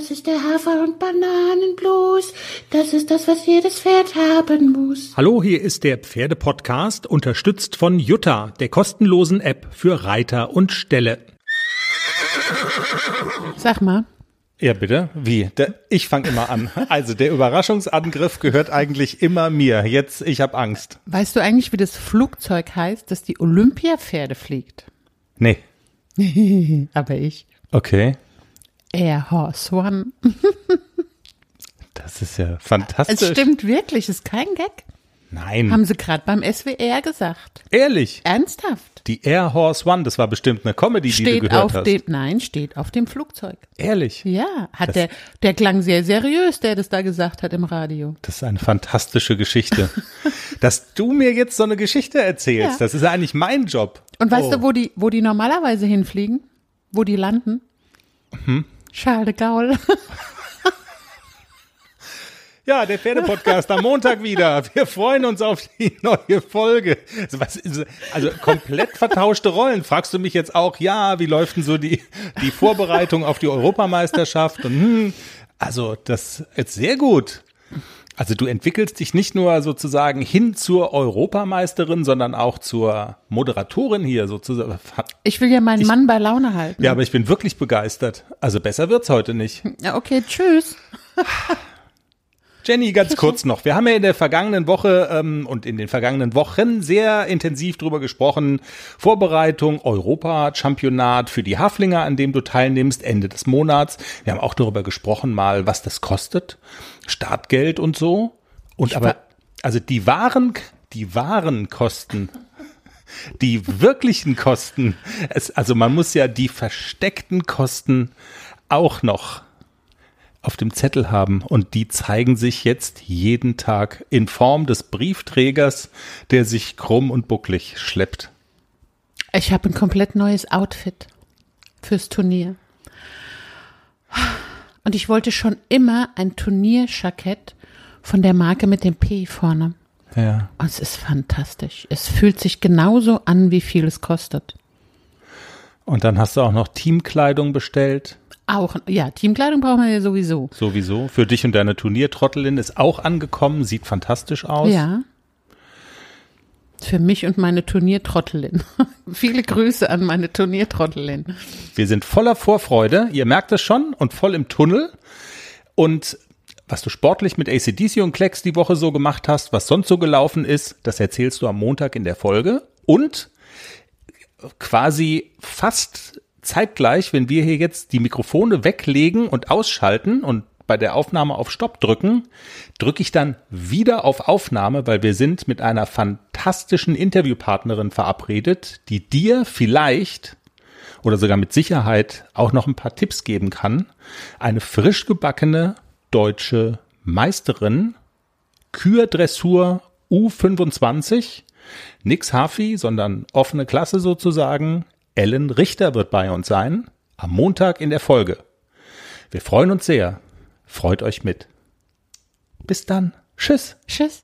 Das ist der Hafer- und Bananenblues. Das ist das, was jedes Pferd haben muss. Hallo, hier ist der Pferdepodcast, unterstützt von Jutta, der kostenlosen App für Reiter und Ställe. Sag mal. Ja, bitte. Wie? Der, ich fange immer an. Also der Überraschungsangriff gehört eigentlich immer mir. Jetzt, ich habe Angst. Weißt du eigentlich, wie das Flugzeug heißt, das die Olympiapferde fliegt? Nee. Aber ich. Okay. Air Horse One. Das ist ja Es fantastisch. stimmt wirklich, ist kein Gag. Nein. Haben sie gerade beim SWR gesagt. Ehrlich. Ernsthaft. Die Air Horse One, das war bestimmt eine Comedy, die du Steht gehört auf hast. dem, nein, steht auf dem Flugzeug. Ehrlich. Ja, hat Das- der, der klang sehr seriös, der das da gesagt hat im Radio. Das ist eine fantastische Geschichte. Dass du mir jetzt so eine Geschichte erzählst, Ja. das ist ja eigentlich mein Job. Und weißt Oh. du, wo die, wo die normalerweise hinfliegen? Wo die landen? Hm? Charles de Gaulle. Ja, der Pferdepodcast am Montag wieder. Wir freuen uns auf die neue Folge. Also, also komplett vertauschte Rollen. Fragst du mich jetzt auch, ja, wie läuft denn so die, die Vorbereitung auf die Europameisterschaft? Und, hm, also das ist sehr gut. Also du entwickelst dich nicht nur sozusagen hin zur Europameisterin, sondern auch zur Moderatorin hier sozusagen. Ich will ja meinen Mann bei Laune halten. Ja, aber ich bin wirklich begeistert. Also besser wird's heute nicht. Ja, okay, tschüss. Jenny, ganz kurz noch. Wir haben ja in der vergangenen Woche ähm, und in den vergangenen Wochen sehr intensiv drüber gesprochen. Vorbereitung, Europa-Championat für die Haflinger, an dem du teilnimmst, Ende des Monats. Wir haben auch darüber gesprochen, mal, was das kostet. Startgeld und so. Und aber, also die wahren, die wahren Kosten, die wirklichen Kosten, es, also man muss ja die versteckten Kosten auch noch auf dem Zettel haben und die zeigen sich jetzt jeden Tag in Form des Briefträgers, der sich krumm und bucklig schleppt. Ich habe ein komplett neues Outfit fürs Turnier. Und ich wollte schon immer ein Turnierjackett von der Marke mit dem P vorne. Ja. Und es ist fantastisch. Es fühlt sich genauso an, wie viel es kostet. Und dann hast du auch noch Teamkleidung bestellt. Auch, ja, Teamkleidung brauchen wir ja sowieso. Sowieso. Für dich und deine Turniertrottelin ist auch angekommen, sieht fantastisch aus. Ja. Für mich und meine Turniertrottelin. Viele Grüße an meine Turniertrottelin. Wir sind voller Vorfreude, ihr merkt es schon, und voll im Tunnel. Und was du sportlich mit ACDC und Klecks die Woche so gemacht hast, was sonst so gelaufen ist, das erzählst du am Montag in der Folge. Und quasi fast zeitgleich, wenn wir hier jetzt die Mikrofone weglegen und ausschalten und bei der Aufnahme auf Stopp drücken, drücke ich dann wieder auf Aufnahme, weil wir sind mit einer fantastischen Interviewpartnerin verabredet, die dir vielleicht oder sogar mit Sicherheit auch noch ein paar Tipps geben kann. Eine frisch gebackene deutsche Meisterin, Kürdressur U25, nix Hafi, sondern offene Klasse sozusagen. Ellen Richter wird bei uns sein, am Montag in der Folge. Wir freuen uns sehr. Freut euch mit. Bis dann. Tschüss. Tschüss.